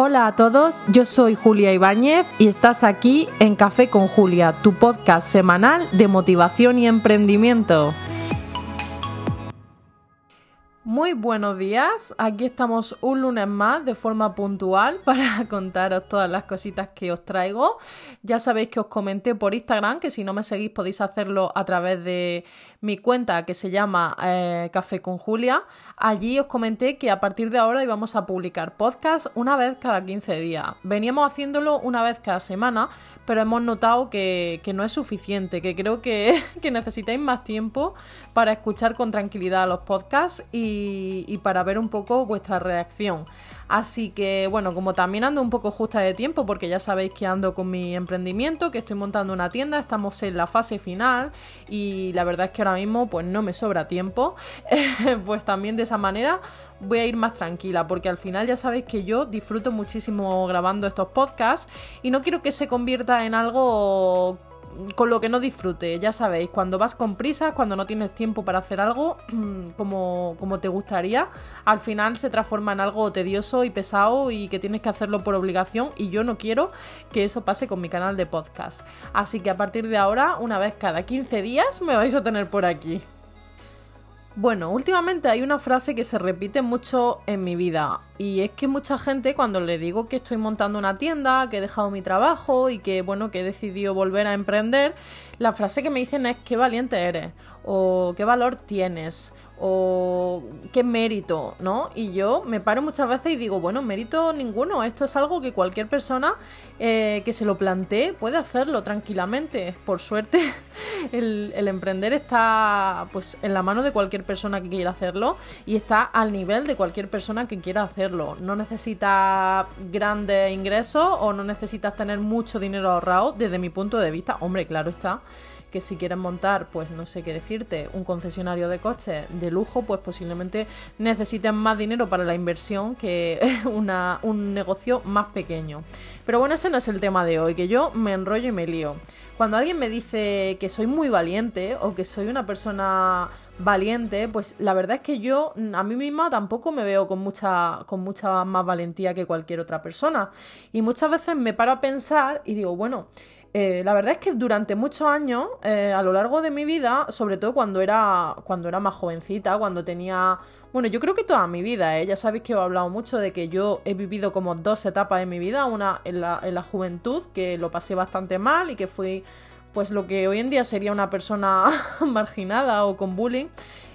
Hola a todos, yo soy Julia Ibáñez y estás aquí en Café con Julia, tu podcast semanal de motivación y emprendimiento. Muy buenos días, aquí estamos un lunes más de forma puntual para contaros todas las cositas que os traigo. Ya sabéis que os comenté por Instagram que si no me seguís podéis hacerlo a través de mi cuenta que se llama eh, Café con Julia. Allí os comenté que a partir de ahora íbamos a publicar podcast una vez cada 15 días. Veníamos haciéndolo una vez cada semana, pero hemos notado que, no es suficiente, que creo que, que necesitáis más tiempo para escuchar con tranquilidad los podcasts y y, para ver un poco vuestra reacción. Así que bueno, como también ando un poco justa de tiempo, porque ya sabéis que ando con mi emprendimiento, que estoy montando una tienda, estamos en la fase final y la verdad es que ahora mismo pues no me sobra tiempo, pues también de esa manera voy a ir más tranquila, porque al final ya sabéis que yo disfruto muchísimo grabando estos podcasts y no quiero que se convierta en algo con lo que no disfrute. Ya sabéis, cuando vas con prisas, cuando no tienes tiempo para hacer algo como, como te gustaría, al final se transforma en algo tedioso y pesado y que tienes que hacerlo por obligación y yo no quiero que eso pase con mi canal de podcast. Así que a partir de ahora, una vez cada 15 días, me vais a tener por aquí. Bueno, últimamente hay una frase que se repite mucho en mi vida y es que mucha gente cuando le digo que estoy montando una tienda, que he dejado mi trabajo y que bueno, que he decidido volver a emprender, la frase que me dicen es qué valiente eres o qué valor tienes o qué mérito, ¿no? Y yo me paro muchas veces y digo, bueno, mérito ninguno, esto es algo que cualquier persona eh, que se lo plantee puede hacerlo tranquilamente. Por suerte, el, el, emprender está pues en la mano de cualquier persona que quiera hacerlo y está al nivel de cualquier persona que quiera hacerlo. No necesitas grandes ingresos o no necesitas tener mucho dinero ahorrado desde mi punto de vista. Hombre, claro está que si quieres montar, pues no sé qué decirte, un concesionario de coches de lujo, pues posiblemente necesiten más dinero para la inversión que una, un negocio más pequeño. Pero bueno, ese no es el tema de hoy, que yo me enrollo y me lío. Cuando alguien me dice que soy muy valiente o que soy una persona valiente, pues la verdad es que yo a mí misma tampoco me veo con mucha, con mucha más valentía que cualquier otra persona. Y muchas veces me paro a pensar y digo, bueno, eh, la verdad es que durante muchos años, eh, a lo largo de mi vida, sobre todo cuando era, cuando era más jovencita, cuando tenía... Bueno, yo creo que toda mi vida, ¿eh? ya sabéis que he hablado mucho de que yo he vivido como dos etapas de mi vida, una en la, en la juventud, que lo pasé bastante mal y que fui pues lo que hoy en día sería una persona marginada o con bullying.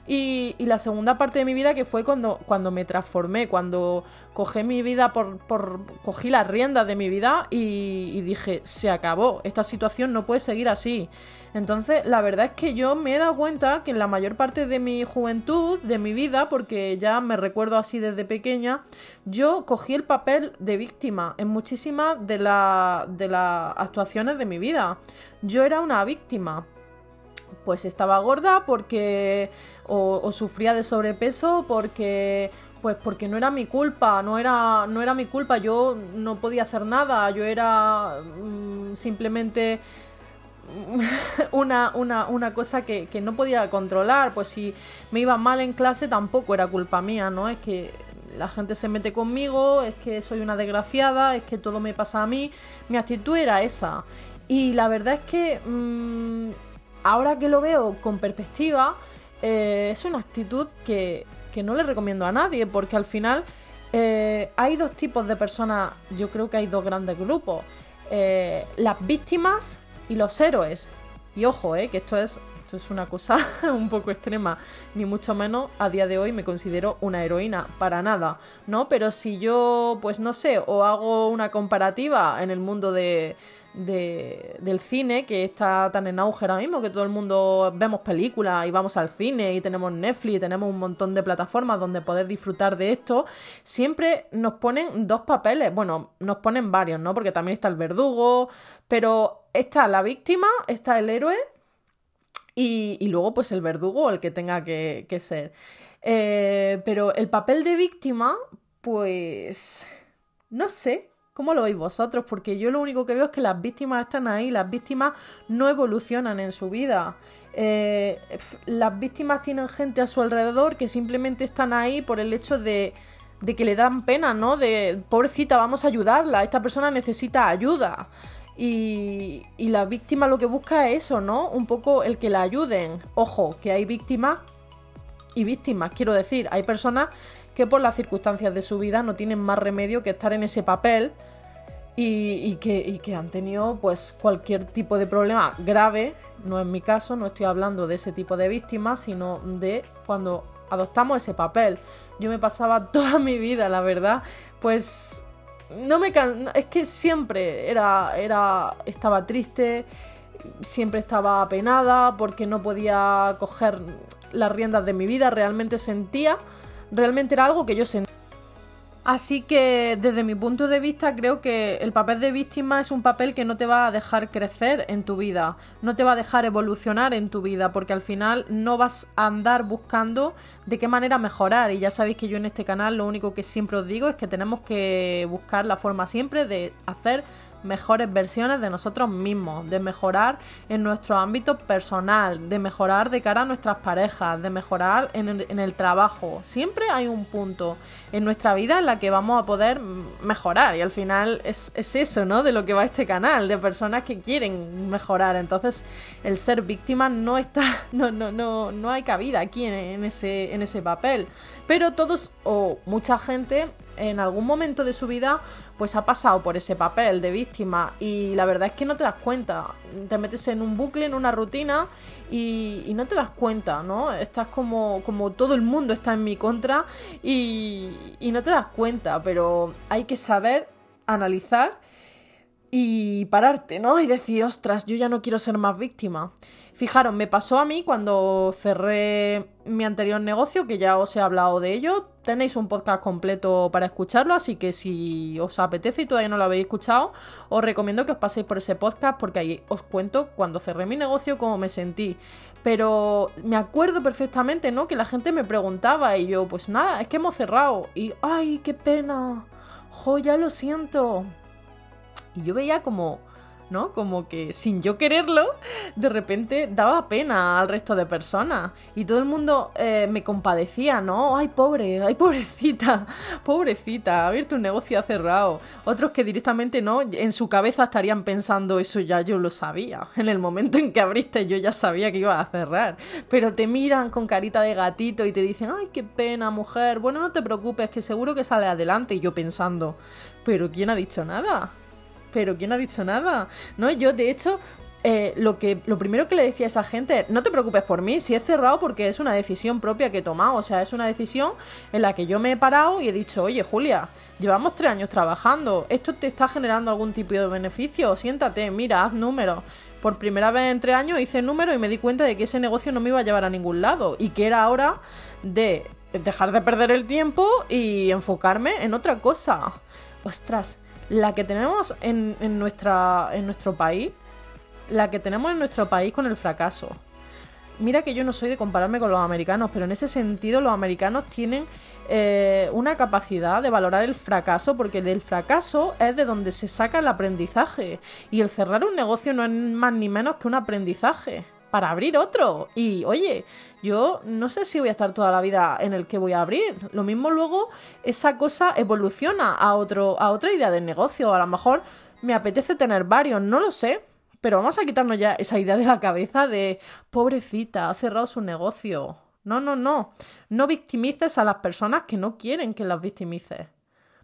Y, la segunda parte de mi vida que fue cuando, cuando me transformé, cuando cogí mi vida por, por cogí las riendas de mi vida y, y, dije, se acabó, esta situación no puede seguir así. Entonces, la verdad es que yo me he dado cuenta que en la mayor parte de mi juventud, de mi vida, porque ya me recuerdo así desde pequeña, yo cogí el papel de víctima en muchísimas de, de las actuaciones de mi vida. Yo era una víctima pues estaba gorda porque o, sufría de sobrepeso porque pues porque no era mi culpa, no era, no era mi culpa, yo no podía hacer nada, yo era mm, simplemente una, una, una cosa que, que, no podía controlar, pues si me iba mal en clase tampoco era culpa mía, ¿no? Es que la gente se mete conmigo, es que soy una desgraciada, es que todo me pasa a mí, mi actitud era esa. Y la verdad es que... Mm, ahora que lo veo con perspectiva, eh, es una actitud que, no le recomiendo a nadie, porque al final eh, hay dos tipos de personas, yo creo que hay dos grandes grupos, eh, las víctimas y los héroes. Y ojo, que esto es, esto es una cosa un poco extrema, ni mucho menos a día de hoy me considero una heroína, para nada, ¿no? Pero si yo, pues no sé, o hago una comparativa en el mundo de de, del cine que está tan en auge ahora mismo, que todo el mundo vemos películas y vamos al cine y tenemos Netflix y tenemos un montón de plataformas donde poder disfrutar de esto, siempre nos ponen dos papeles, bueno, nos ponen varios, ¿no? Porque también está el verdugo, pero está la víctima, está el héroe y, luego pues el verdugo, el que tenga que, que ser. Eh, pero el papel de víctima, pues... No sé, ¿Cómo lo veis vosotros? Porque yo lo único que veo es que las víctimas están ahí, las víctimas no evolucionan en su vida. Eh, las víctimas tienen gente a su alrededor que simplemente están ahí por el hecho de, de que le dan pena, ¿no? De, pobrecita, vamos a ayudarla, esta persona necesita ayuda. Y, y la víctima lo que busca es eso, ¿no? Un poco el que la ayuden. Ojo, que hay víctimas y víctimas, quiero decir, hay personas que por las circunstancias de su vida no tienen más remedio que estar en ese papel y, que, que, han tenido pues cualquier tipo de problema grave, no en mi caso, no estoy hablando de ese tipo de víctimas, sino de cuando adoptamos ese papel. Yo me pasaba toda mi vida, la verdad, pues no me es que siempre era era estaba triste, siempre estaba apenada porque no podía coger las riendas de mi vida, realmente sentía, realmente era algo que yo sentía. Así que desde mi punto de vista creo que el papel de víctima es un papel que no te va a dejar crecer en tu vida, no te va a dejar evolucionar en tu vida, porque al final no vas a andar buscando de qué manera mejorar. Y ya sabéis que yo en este canal lo único que siempre os digo es que tenemos que buscar la forma siempre de hacer mejores versiones de nosotros mismos, de mejorar en nuestro ámbito personal, de mejorar de cara a nuestras parejas, de mejorar en el, trabajo. Siempre hay un punto en nuestra vida en la que vamos a poder mejorar y al final es, eso, ¿no? De lo que va este canal, de personas que quieren mejorar. Entonces el ser víctima no está, no, no, no, no hay cabida aquí en, ese, en ese papel. Pero todos o mucha gente en algún momento de su vida pues ha pasado por ese papel de víctima y la verdad es que no te das cuenta, te metes en un bucle, en una rutina y, no te das cuenta, ¿no? Estás como, como todo el mundo está en mi contra y, y no te das cuenta, pero hay que saber analizar y pararte, ¿no? Y decir, ostras, yo ya no quiero ser más víctima. Fijaros, me pasó a mí cuando cerré mi anterior negocio, que ya os he hablado de ello. Tenéis un podcast completo para escucharlo, así que si os apetece y todavía no lo habéis escuchado, os recomiendo que os paséis por ese podcast porque ahí os cuento cuando cerré mi negocio cómo me sentí. Pero me acuerdo perfectamente, ¿no? Que la gente me preguntaba y yo, pues nada, es que hemos cerrado. Y, ay, qué pena. Jo, ya lo siento. Y yo veía como ¿no? Como que sin yo quererlo, de repente daba pena al resto de personas. Y todo el mundo eh, me compadecía, ¿no? Ay, pobre, ay, pobrecita, pobrecita, ha abierto un negocio ha cerrado. Otros que directamente no, en su cabeza estarían pensando, eso ya yo lo sabía. En el momento en que abriste yo ya sabía que iba a cerrar. Pero te miran con carita de gatito y te dicen, ay, qué pena, mujer. Bueno, no te preocupes, que seguro que sale adelante. Y yo pensando, pero ¿quién ha dicho nada? Pero ¿quién ha dicho nada? No, yo de hecho eh, lo, que, lo primero que le decía a esa gente, no te preocupes por mí, si he cerrado porque es una decisión propia que he tomado, o sea, es una decisión en la que yo me he parado y he dicho, oye Julia, llevamos tres años trabajando, ¿esto te está generando algún tipo de beneficio? Siéntate, mira, haz números. Por primera vez en tres años hice números y me di cuenta de que ese negocio no me iba a llevar a ningún lado y que era hora de dejar de perder el tiempo y enfocarme en otra cosa. Ostras, la que tenemos en, nuestra, en nuestro país, la que tenemos en nuestro país con el fracaso. Mira que yo no soy de compararme con los americanos, pero en ese sentido los americanos tienen eh, una capacidad de valorar el fracaso, porque del fracaso es de donde se saca el aprendizaje. Y el cerrar un negocio no es más ni menos que un aprendizaje para abrir otro. Y oye, yo no sé si voy a estar toda la vida en el que voy a abrir. Lo mismo luego esa cosa evoluciona a, otro, a otra idea de negocio. A lo mejor me apetece tener varios, no lo sé. Pero vamos a quitarnos ya esa idea de la cabeza de pobrecita, ha cerrado su negocio. No, no, no. No victimices a las personas que no quieren que las victimices.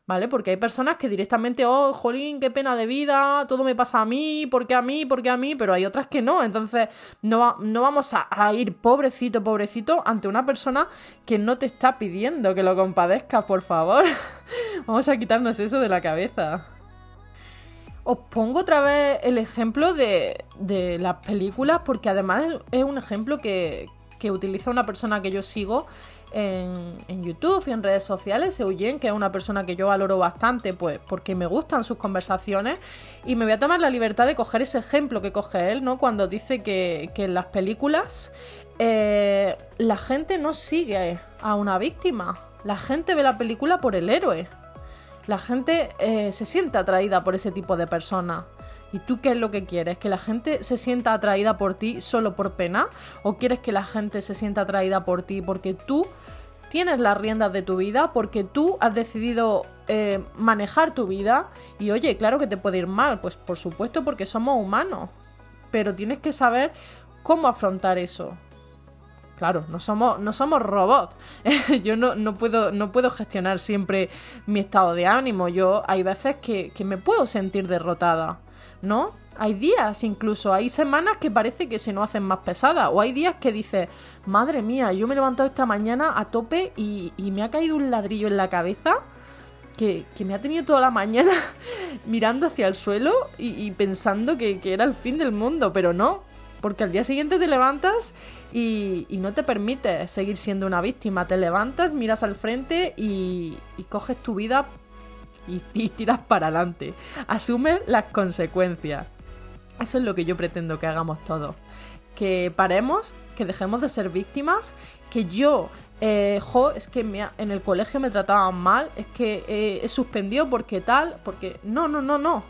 ¿Vale? Porque hay personas que directamente, oh, jolín, qué pena de vida, todo me pasa a mí, ¿por qué a mí? ¿Por qué a mí? Pero hay otras que no, entonces no, no vamos a, ir pobrecito, pobrecito ante una persona que no te está pidiendo que lo compadezcas, por favor. vamos a quitarnos eso de la cabeza. Os pongo otra vez el ejemplo de, de las películas porque además es un ejemplo que, que utiliza una persona que yo sigo en, YouTube y en redes sociales, Eugen, que es una persona que yo valoro bastante, pues porque me gustan sus conversaciones, y me voy a tomar la libertad de coger ese ejemplo que coge él, ¿no? Cuando dice que, en las películas eh, la gente no sigue a una víctima, la gente ve la película por el héroe. La gente eh, se siente atraída por ese tipo de personas. ¿Y tú qué es lo que quieres? ¿Que la gente se sienta atraída por ti solo por pena? ¿O quieres que la gente se sienta atraída por ti porque tú tienes las riendas de tu vida porque tú has decidido eh, manejar tu vida y oye, claro que te puede ir mal, pues por supuesto porque somos humanos, pero tienes que saber cómo afrontar eso. Claro, no somos, no somos robots. yo no, no, puedo, no puedo gestionar siempre mi estado de ánimo. Yo hay veces que, que me puedo sentir derrotada, ¿no? Hay días incluso, hay semanas que parece que se nos hacen más pesadas. O hay días que dices, madre mía, yo me he levantado esta mañana a tope y, me ha caído un ladrillo en la cabeza que, me ha tenido toda la mañana mirando hacia el suelo y, pensando que, era el fin del mundo, pero no. Porque al día siguiente te levantas y, no te permites seguir siendo una víctima. Te levantas, miras al frente y, coges tu vida y, tiras para adelante. Asumes las consecuencias. Eso es lo que yo pretendo que hagamos todos. Que paremos, que dejemos de ser víctimas, que yo, eh, jo, es que en el colegio me trataban mal, es que eh, he suspendido porque tal, porque... No, no, no, no.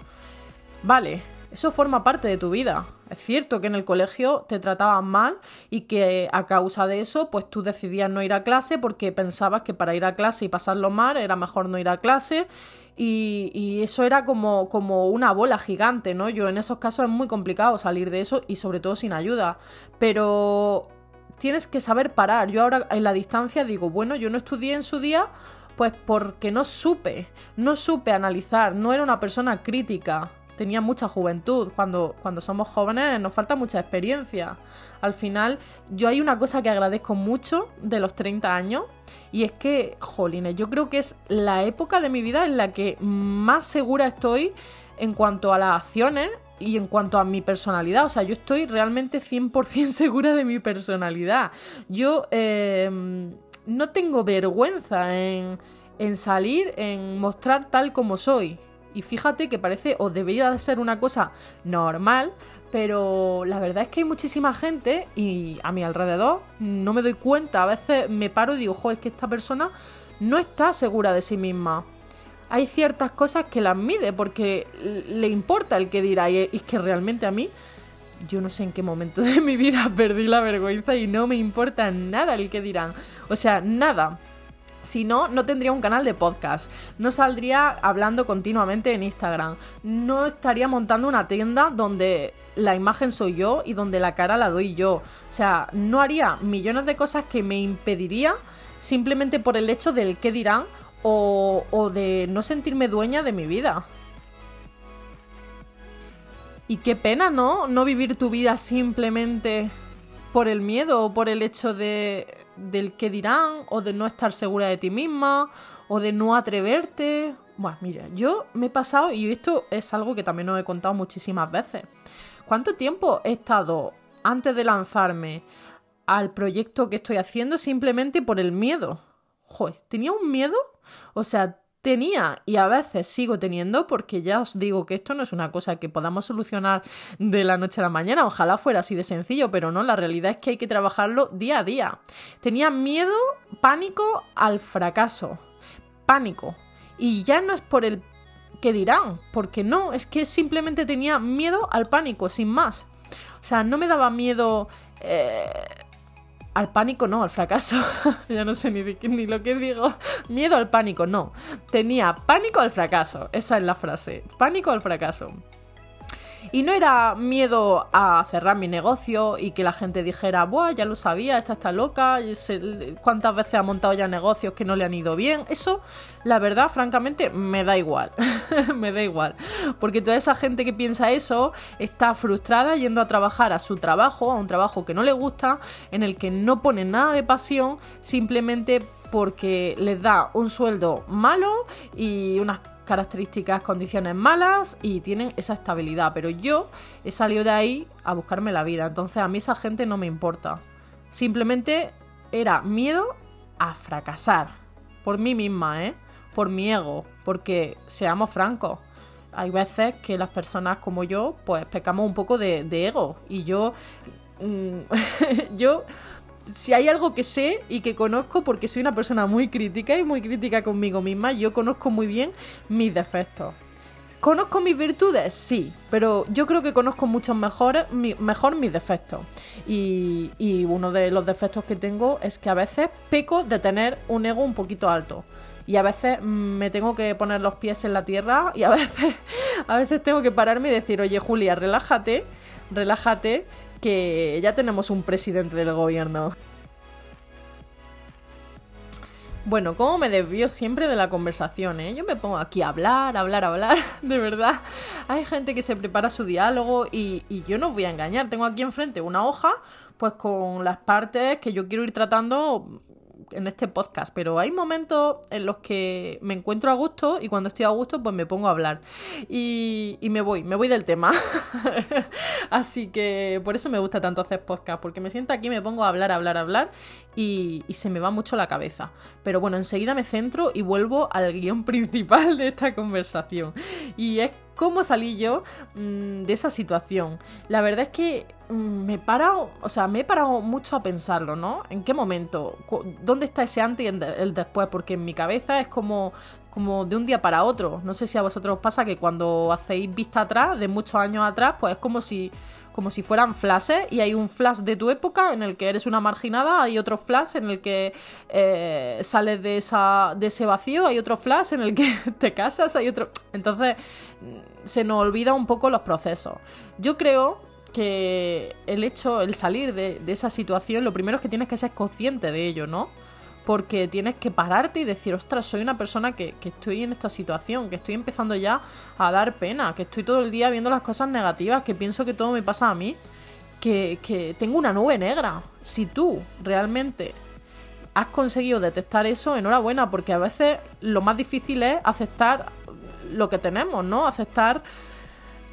Vale, eso forma parte de tu vida. Es cierto que en el colegio te trataban mal y que a causa de eso, pues tú decidías no ir a clase porque pensabas que para ir a clase y pasarlo mal era mejor no ir a clase y, eso era como, como una bola gigante, ¿no? Yo en esos casos es muy complicado salir de eso y sobre todo sin ayuda. Pero tienes que saber parar. Yo ahora en la distancia digo, bueno, yo no estudié en su día, pues porque no supe, no supe analizar, no era una persona crítica tenía mucha juventud. Cuando, cuando somos jóvenes nos falta mucha experiencia. Al final, yo hay una cosa que agradezco mucho de los 30 años y es que, jolines, yo creo que es la época de mi vida en la que más segura estoy en cuanto a las acciones y en cuanto a mi personalidad. O sea, yo estoy realmente 100% segura de mi personalidad. Yo em, no tengo vergüenza en, en salir, en mostrar tal como soy. Y fíjate que parece o debería de ser una cosa normal, pero la verdad es que hay muchísima gente y a mi alrededor no me doy cuenta. A veces me paro y digo, ojo, es que esta persona no está segura de sí misma. Hay ciertas cosas que las mide porque le importa el que dirá. Y es que realmente a mí, yo no sé en qué momento de mi vida perdí la vergüenza y no me importa nada el que dirán. O sea, nada. Si no, no tendría un canal de podcast, no saldría hablando continuamente en Instagram, no estaría montando una tienda donde la imagen soy yo y donde la cara la doy yo. O sea, no haría millones de cosas que me impediría simplemente por el hecho del qué dirán o, o de no sentirme dueña de mi vida. Y qué pena, ¿no? No vivir tu vida simplemente por el miedo o por el hecho de del qué dirán, o de no estar segura de ti misma, o de no atreverte. Bueno, mira, yo me he pasado, y esto es algo que también os he contado muchísimas veces. ¿Cuánto tiempo he estado antes de lanzarme al proyecto que estoy haciendo simplemente por el miedo? Joder, tenía un miedo. O sea, tenía y a veces sigo teniendo porque ya os digo que esto no es una cosa que podamos solucionar de la noche a la mañana, ojalá fuera así de sencillo, pero no, la realidad es que hay que trabajarlo día a día. Tenía miedo, pánico al fracaso, pánico. Y ya no es por el que dirán, porque no, es que simplemente tenía miedo al pánico, sin más. O sea, no me daba miedo... Eh, al pánico no, al fracaso. ya no sé ni, lo que digo. Miedo al pánico, no. Tenía pánico al fracaso. Esa es la frase. Pánico al fracaso. Y no era miedo a cerrar mi negocio y que la gente dijera, Buah, ya lo sabía, esta está loca, cuántas veces ha montado ya negocios que no le han ido bien. Eso, la verdad, francamente, me da igual. me da igual. Porque toda esa gente que piensa eso está frustrada yendo a trabajar a su trabajo, a un trabajo que no le gusta, en el que no pone nada de pasión, simplemente porque les da un sueldo malo y unas características, condiciones malas y tienen esa estabilidad. Pero yo he salido de ahí a buscarme la vida. Entonces a mí esa gente no me importa. Simplemente era miedo a fracasar. Por mí misma, ¿eh? Por mi ego. Porque seamos francos. Hay veces que las personas como yo, pues pecamos un poco de, ego. Y yo. Mm, yo si hay algo que sé y que conozco, porque soy una persona muy crítica y muy crítica conmigo misma, yo conozco muy bien mis defectos. ¿Conozco mis virtudes? Sí, pero yo creo que conozco mucho mejor, mejor mis defectos. Y, y, uno de los defectos que tengo es que a veces peco de tener un ego un poquito alto. Y a veces me tengo que poner los pies en la tierra y a veces, a veces tengo que pararme y decir, oye Julia, relájate, relájate, que ya tenemos un presidente del gobierno. Bueno, ¿cómo me desvío siempre de la conversación? Eh? Yo me pongo aquí a hablar, hablar, hablar, de verdad. Hay gente que se prepara su diálogo y, y yo no os voy a engañar. Tengo aquí enfrente una hoja, pues con las partes que yo quiero ir tratando en este podcast, pero hay momentos en los que me encuentro a gusto y cuando estoy a gusto pues me pongo a hablar y, y me voy, me voy del tema. Así que por eso me gusta tanto hacer podcast, porque me siento aquí, me pongo a hablar, hablar, hablar y, y se me va mucho la cabeza. Pero bueno, enseguida me centro y vuelvo al guion principal de esta conversación. Y es cómo salí yo mmm, de esa situación. La verdad es que mmm, me he parado, o sea, me he parado mucho a pensarlo, ¿no? ¿En qué momento? ¿Dónde está ese antes y el después? Porque en mi cabeza es como como de un día para otro. No sé si a vosotros os pasa que cuando hacéis vista atrás, de muchos años atrás, pues es como si como si fueran flashes y hay un flash de tu época en el que eres una marginada, hay otro flash en el que eh, sales de, esa, de ese vacío, hay otro flash en el que te casas, hay otro... Entonces se nos olvida un poco los procesos. Yo creo que el hecho, el salir de, de esa situación, lo primero es que tienes que ser consciente de ello, ¿no? Porque tienes que pararte y decir, ostras, soy una persona que, estoy en esta situación, que estoy empezando ya a dar pena, que estoy todo el día viendo las cosas negativas, que pienso que todo me pasa a mí, que, que tengo una nube negra. Si tú realmente has conseguido detectar eso, enhorabuena, porque a veces lo más difícil es aceptar lo que tenemos, ¿no? Aceptar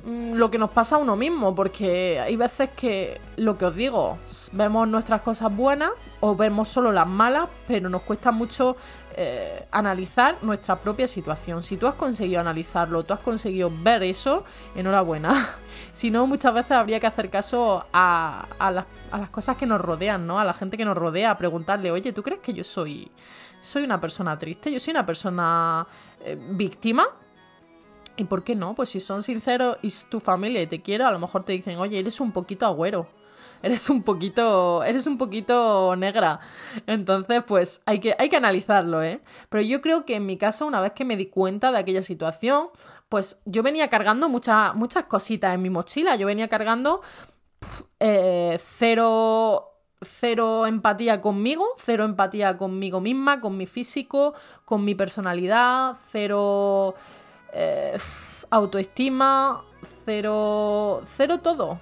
lo que nos pasa a uno mismo, porque hay veces que, lo que os digo, vemos nuestras cosas buenas o vemos solo las malas, pero nos cuesta mucho eh, analizar nuestra propia situación. Si tú has conseguido analizarlo, tú has conseguido ver eso, enhorabuena. si no, muchas veces habría que hacer caso a, las, cosas que nos rodean, ¿no? A la gente que nos rodea, a preguntarle, oye, ¿tú crees que yo soy, soy una persona triste? ¿Yo soy una persona eh, víctima? ¿Y por qué no? Pues si son sinceros y tu familia y te quiere, a lo mejor te dicen, oye, eres un poquito agüero. Eres un poquito. Eres un poquito negra. Entonces, pues hay que, hay que analizarlo, ¿eh? Pero yo creo que en mi caso, una vez que me di cuenta de aquella situación, pues yo venía cargando muchas muchas cositas en mi mochila. Yo venía cargando eh, cero cero empatía conmigo, cero empatía conmigo misma, con mi físico, con mi personalidad, cero eh, autoestima, cero, cero todo.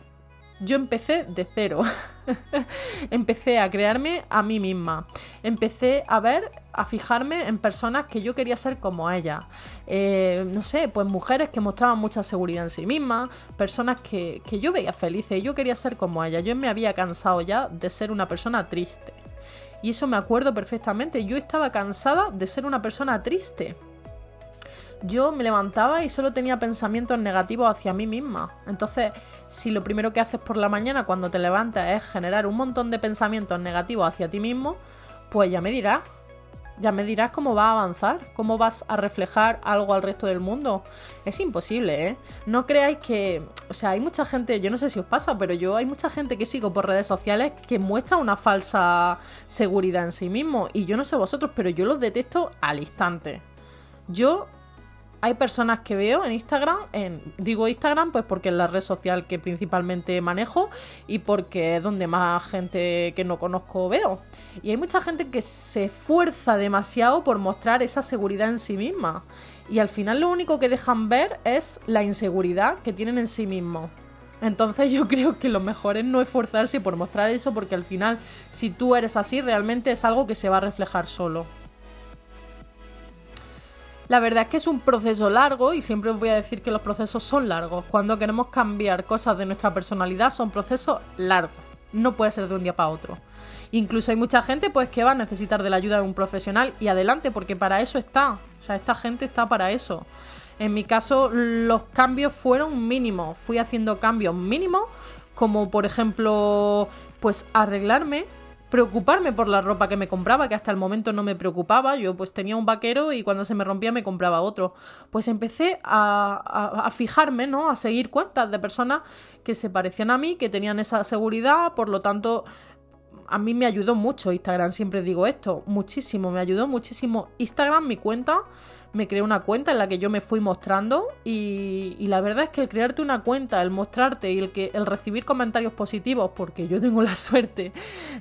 Yo empecé de cero. empecé a crearme a mí misma. Empecé a ver, a fijarme en personas que yo quería ser como ella. Eh, no sé, pues mujeres que mostraban mucha seguridad en sí mismas, personas que, que yo veía felices y yo quería ser como ella. Yo me había cansado ya de ser una persona triste. Y eso me acuerdo perfectamente. Yo estaba cansada de ser una persona triste yo me levantaba y solo tenía pensamientos negativos hacia mí misma. Entonces, si lo primero que haces por la mañana cuando te levantas es generar un montón de pensamientos negativos hacia ti mismo, pues ya me dirás. Ya me dirás cómo va a avanzar, cómo vas a reflejar algo al resto del mundo. Es imposible, ¿eh? No creáis que... O sea, hay mucha gente, yo no sé si os pasa, pero yo hay mucha gente que sigo por redes sociales que muestra una falsa seguridad en sí mismo. Y yo no sé vosotros, pero yo los detesto al instante. Yo hay personas que veo en Instagram, en, digo Instagram pues porque es la red social que principalmente manejo y porque es donde más gente que no conozco veo. Y hay mucha gente que se esfuerza demasiado por mostrar esa seguridad en sí misma. Y al final lo único que dejan ver es la inseguridad que tienen en sí mismos. Entonces yo creo que lo mejor es no esforzarse por mostrar eso porque al final si tú eres así realmente es algo que se va a reflejar solo. La verdad es que es un proceso largo y siempre os voy a decir que los procesos son largos. Cuando queremos cambiar cosas de nuestra personalidad son procesos largos. No puede ser de un día para otro. Incluso hay mucha gente pues que va a necesitar de la ayuda de un profesional y adelante porque para eso está. O sea, esta gente está para eso. En mi caso los cambios fueron mínimos. Fui haciendo cambios mínimos como por ejemplo pues arreglarme preocuparme por la ropa que me compraba, que hasta el momento no me preocupaba. Yo pues tenía un vaquero y cuando se me rompía me compraba otro. Pues empecé a, a, fijarme, ¿no? A seguir cuentas de personas que se parecían a mí, que tenían esa seguridad, por lo tanto a mí me ayudó mucho Instagram, siempre digo esto, muchísimo, me ayudó muchísimo Instagram, mi cuenta, me creé una cuenta en la que yo me fui mostrando y, la verdad es que el crearte una cuenta, el mostrarte y el, que, el recibir comentarios positivos, porque yo tengo la suerte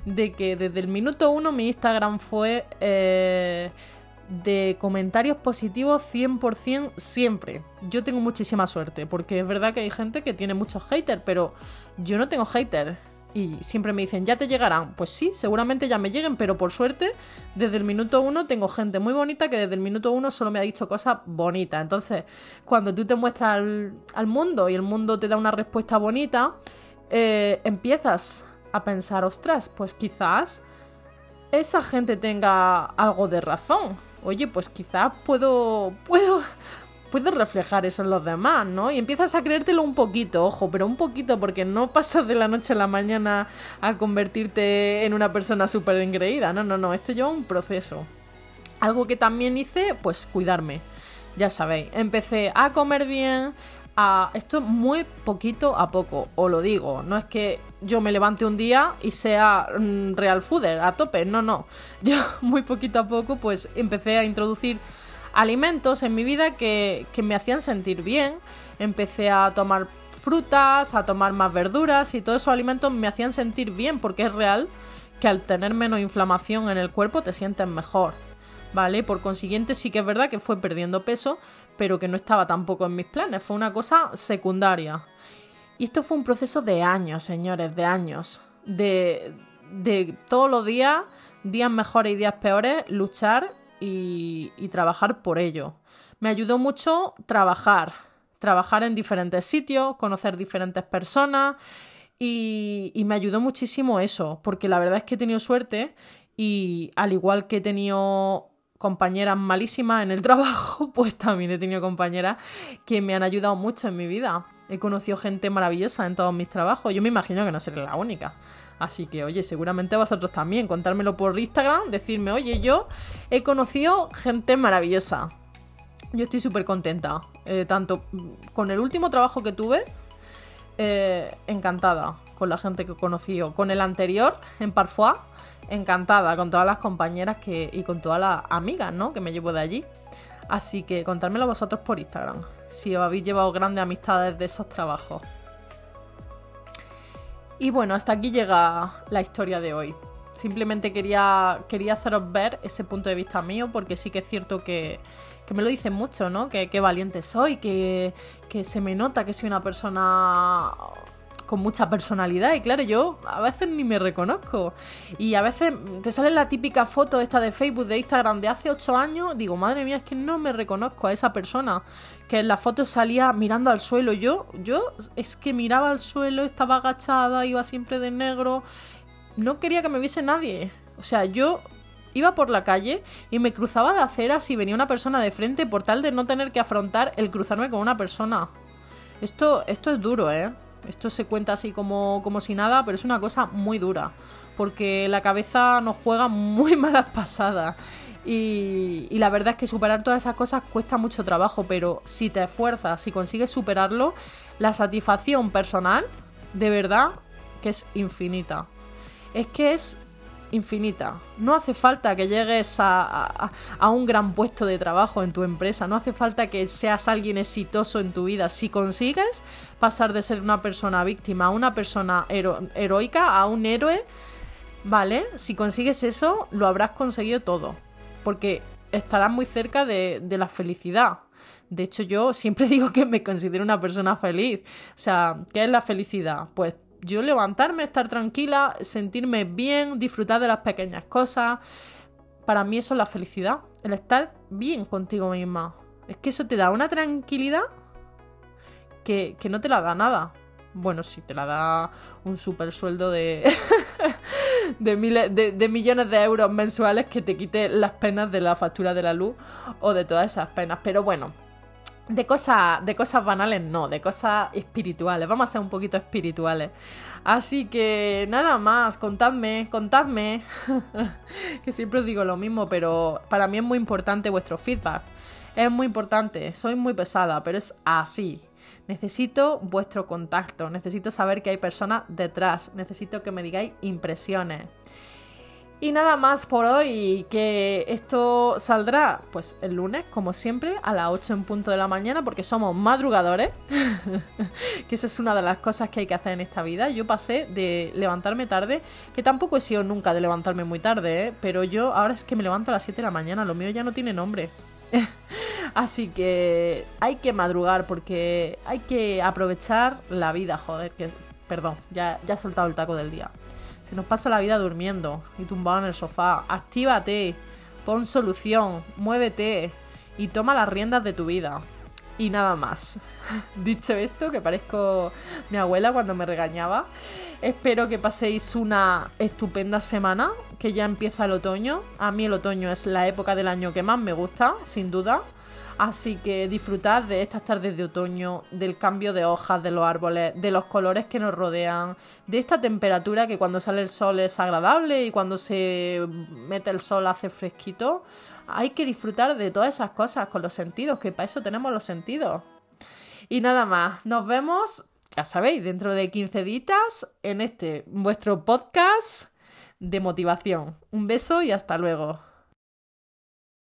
de que desde el minuto uno mi Instagram fue eh, de comentarios positivos 100% siempre. Yo tengo muchísima suerte, porque es verdad que hay gente que tiene muchos haters, pero yo no tengo haters y siempre me dicen, ya te llegarán. Pues sí, seguramente ya me lleguen, pero por suerte, desde el minuto uno tengo gente muy bonita que desde el minuto uno solo me ha dicho cosas bonitas. Entonces, cuando tú te muestras al, mundo y el mundo te da una respuesta bonita, eh, empiezas a pensar, ostras, pues quizás esa gente tenga algo de razón. Oye, pues quizás puedo, puedo, puedes reflejar eso en los demás, ¿no? Y empiezas a creértelo un poquito, ojo, pero un poquito, porque no pasas de la noche a la mañana a convertirte en una persona súper engreída, no, no, no, esto lleva un proceso. Algo que también hice, pues cuidarme, ya sabéis, empecé a comer bien, a... esto muy poquito a poco, os lo digo, no es que yo me levante un día y sea mm, real fooder a tope, no, no, yo muy poquito a poco pues empecé a introducir alimentos en mi vida que, me hacían sentir bien. Empecé a tomar frutas, a tomar más verduras y todos esos alimentos me hacían sentir bien porque es real que al tener menos inflamación en el cuerpo te sientes mejor. ¿Vale? Por consiguiente sí que es verdad que fue perdiendo peso, pero que no estaba tampoco en mis planes, fue una cosa secundaria. Y esto fue un proceso de años, señores, de años. De, de todos los días, días mejores y días peores, luchar y, trabajar por ello. Me ayudó mucho trabajar, trabajar en diferentes sitios, conocer diferentes personas y, y, me ayudó muchísimo eso, porque la verdad es que he tenido suerte y al igual que he tenido compañeras malísimas en el trabajo, pues también he tenido compañeras que me han ayudado mucho en mi vida. He conocido gente maravillosa en todos mis trabajos. Yo me imagino que no seré la única. Así que, oye, seguramente vosotros también, contármelo por Instagram, decirme, oye, yo he conocido gente maravillosa. Yo estoy súper contenta. Eh, tanto con el último trabajo que tuve, eh, encantada con la gente que he conocido. Con el anterior, en Parfois, encantada con todas las compañeras que, y con todas las amigas, ¿no? Que me llevo de allí. Así que contármelo vosotros por Instagram, si os habéis llevado grandes amistades de esos trabajos. Y bueno, hasta aquí llega la historia de hoy. Simplemente quería, quería haceros ver ese punto de vista mío, porque sí que es cierto que, me lo dicen mucho, ¿no? Que, valiente soy, que, que se me nota que soy una persona con mucha personalidad y claro, yo a veces ni me reconozco. Y a veces te sale la típica foto esta de Facebook, de Instagram de hace 8 años, digo, madre mía, es que no me reconozco a esa persona. Que en la foto salía mirando al suelo. Yo, yo es que miraba al suelo, estaba agachada, iba siempre de negro. No quería que me viese nadie. O sea, yo iba por la calle y me cruzaba de aceras y venía una persona de frente por tal de no tener que afrontar el cruzarme con una persona. Esto, esto es duro, ¿eh? Esto se cuenta así como, como si nada, pero es una cosa muy dura. Porque la cabeza nos juega muy malas pasadas. Y, y, la verdad es que superar todas esas cosas cuesta mucho trabajo, pero si te esfuerzas, si consigues superarlo, la satisfacción personal, de verdad, que es infinita. Es que es infinita. No hace falta que llegues a, un gran puesto de trabajo en tu empresa, no hace falta que seas alguien exitoso en tu vida. Si consigues pasar de ser una persona víctima a una persona heroica, a un héroe, ¿vale? Si consigues eso, lo habrás conseguido todo, porque estarás muy cerca de, de la felicidad. De hecho, yo siempre digo que me considero una persona feliz. O sea, ¿qué es la felicidad? Pues yo levantarme, estar tranquila, sentirme bien, disfrutar de las pequeñas cosas. Para mí eso es la felicidad, el estar bien contigo misma. Es que eso te da una tranquilidad que, no te la da nada. Bueno, sí, te la da un super sueldo de, de, miles, de, millones de euros mensuales que te quite las penas de la factura de la luz o de todas esas penas. Pero bueno, de cosas, de cosas banales no, de cosas espirituales. Vamos a ser un poquito espirituales. Así que nada más, contadme, contadme. que siempre os digo lo mismo, pero para mí es muy importante vuestro feedback. Es muy importante, soy muy pesada, pero es así. Necesito vuestro contacto, necesito saber que hay personas detrás, necesito que me digáis impresiones. Y nada más por hoy, que esto saldrá pues el lunes, como siempre, a las 8 en punto de la mañana, porque somos madrugadores, que esa es una de las cosas que hay que hacer en esta vida. Yo pasé de levantarme tarde, que tampoco he sido nunca de levantarme muy tarde, ¿eh? pero yo ahora es que me levanto a las 7 de la mañana, lo mío ya no tiene nombre. Así que hay que madrugar porque hay que aprovechar la vida, joder, que perdón, ya, ya he soltado el taco del día. Se nos pasa la vida durmiendo y tumbado en el sofá. Actívate, pon solución, muévete y toma las riendas de tu vida. Y nada más. Dicho esto, que parezco mi abuela cuando me regañaba, espero que paséis una estupenda semana, que ya empieza el otoño. A mí el otoño es la época del año que más me gusta, sin duda. Así que disfrutad de estas tardes de otoño, del cambio de hojas de los árboles, de los colores que nos rodean, de esta temperatura que cuando sale el sol es agradable y cuando se mete el sol hace fresquito. Hay que disfrutar de todas esas cosas con los sentidos, que para eso tenemos los sentidos. Y nada más, nos vemos, ya sabéis, dentro de 15 días en este vuestro podcast de motivación. Un beso y hasta luego.